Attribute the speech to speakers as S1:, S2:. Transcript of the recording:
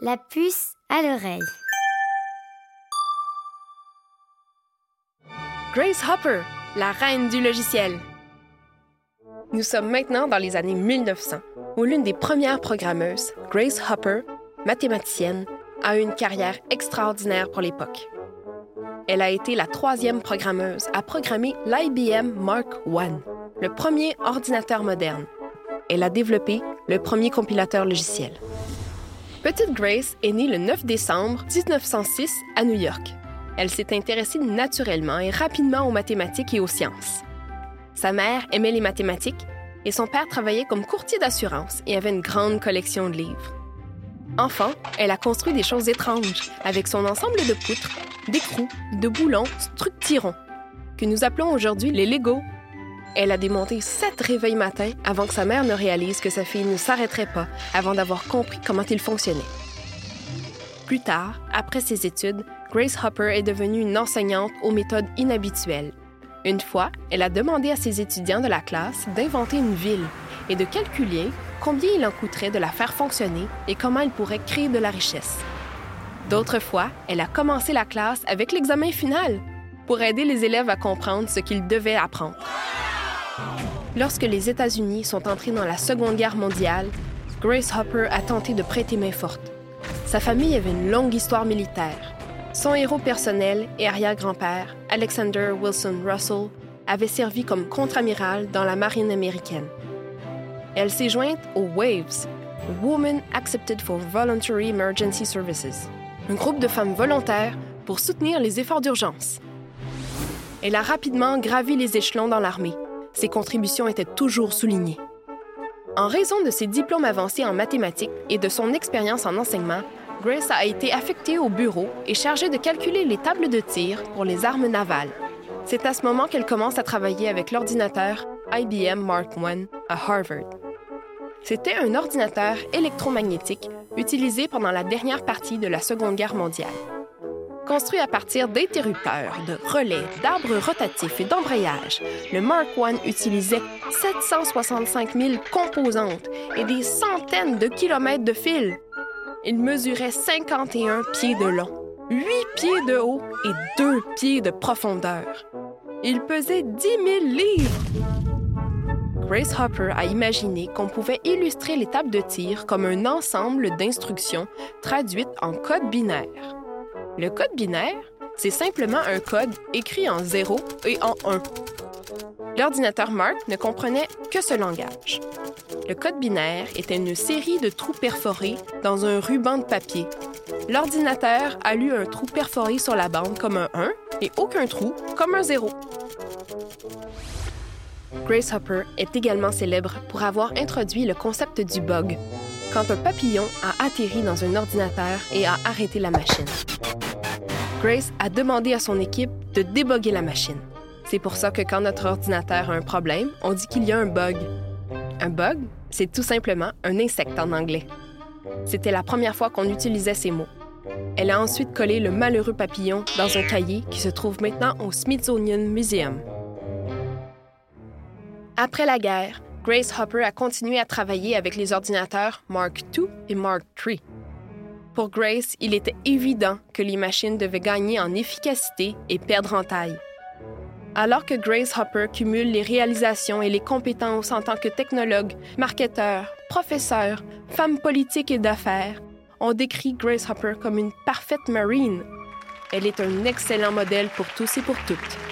S1: La puce à l'oreille.
S2: Grace Hopper, la reine du logiciel. Nous sommes maintenant dans les années 1900, où l'une des premières programmeuses, Grace Hopper, mathématicienne, a eu une carrière extraordinaire pour l'époque. Elle a été la troisième programmeuse à programmer l'IBM Mark I, le premier ordinateur moderne. Elle a développé le premier compilateur logiciel. Petite Grace est née le 9 décembre 1906 à New York. Elle s'est intéressée naturellement et rapidement aux mathématiques et aux sciences. Sa mère aimait les mathématiques et son père travaillait comme courtier d'assurance et avait une grande collection de livres. Enfant, elle a construit des choses étranges avec son ensemble de poutres, d'écrous, de boulons structurons, que nous appelons aujourd'hui les Lego. Elle a démonté sept réveils matins avant que sa mère ne réalise que sa fille ne s'arrêterait pas avant d'avoir compris comment il fonctionnait. Plus tard, après ses études, Grace Hopper est devenue une enseignante aux méthodes inhabituelles. Une fois, elle a demandé à ses étudiants de la classe d'inventer une ville et de calculer combien il en coûterait de la faire fonctionner et comment elle pourrait créer de la richesse. D'autres fois, elle a commencé la classe avec l'examen final pour aider les élèves à comprendre ce qu'ils devaient apprendre. Lorsque les États-Unis sont entrés dans la Seconde Guerre mondiale, Grace Hopper a tenté de prêter main forte. Sa famille avait une longue histoire militaire. Son héros personnel et arrière-grand-père, Alexander Wilson Russell, avait servi comme contre-amiral dans la marine américaine. Elle s'est jointe aux WAVES, Women Accepted for Voluntary Emergency Services, un groupe de femmes volontaires pour soutenir les efforts d'urgence. Elle a rapidement gravi les échelons dans l'armée. Ses contributions étaient toujours soulignées. En raison de ses diplômes avancés en mathématiques et de son expérience en enseignement, Grace a été affectée au bureau et chargée de calculer les tables de tir pour les armes navales. C'est à ce moment qu'elle commence à travailler avec l'ordinateur IBM Mark I à Harvard. C'était un ordinateur électromagnétique utilisé pendant la dernière partie de la Seconde Guerre mondiale. Construit à partir d'interrupteurs, de relais, d'arbres rotatifs et d'embrayages, le Mark I utilisait 765 000 composantes et des centaines de kilomètres de fil. Il mesurait 51 pieds de long, 8 pieds de haut et 2 pieds de profondeur. Il pesait 10 000 livres. Grace Hopper a imaginé qu'on pouvait illustrer tables de tir comme un ensemble d'instructions traduites en code binaire. Le code binaire, c'est simplement un code écrit en 0 et en 1. L'ordinateur Mark ne comprenait que ce langage. Le code binaire était une série de trous perforés dans un ruban de papier. L'ordinateur a lu un trou perforé sur la bande comme un 1 et aucun trou comme un 0. Grace Hopper est également célèbre pour avoir introduit le concept du bug, quand un papillon a atterri dans un ordinateur et a arrêté la machine. Grace a demandé à son équipe de déboguer la machine. C'est pour ça que quand notre ordinateur a un problème, on dit qu'il y a un bug. Un bug, c'est tout simplement un insecte en anglais. C'était la première fois qu'on utilisait ces mots. Elle a ensuite collé le malheureux papillon dans un cahier qui se trouve maintenant au Smithsonian Museum. Après la guerre, Grace Hopper a continué à travailler avec les ordinateurs Mark II et Mark III. Pour Grace, il était évident que les machines devaient gagner en efficacité et perdre en taille. Alors que Grace Hopper cumule les réalisations et les compétences en tant que technologue, marketeur, professeur, femme politique et d'affaires, on décrit Grace Hopper comme une parfaite marine. Elle est un excellent modèle pour tous et pour toutes.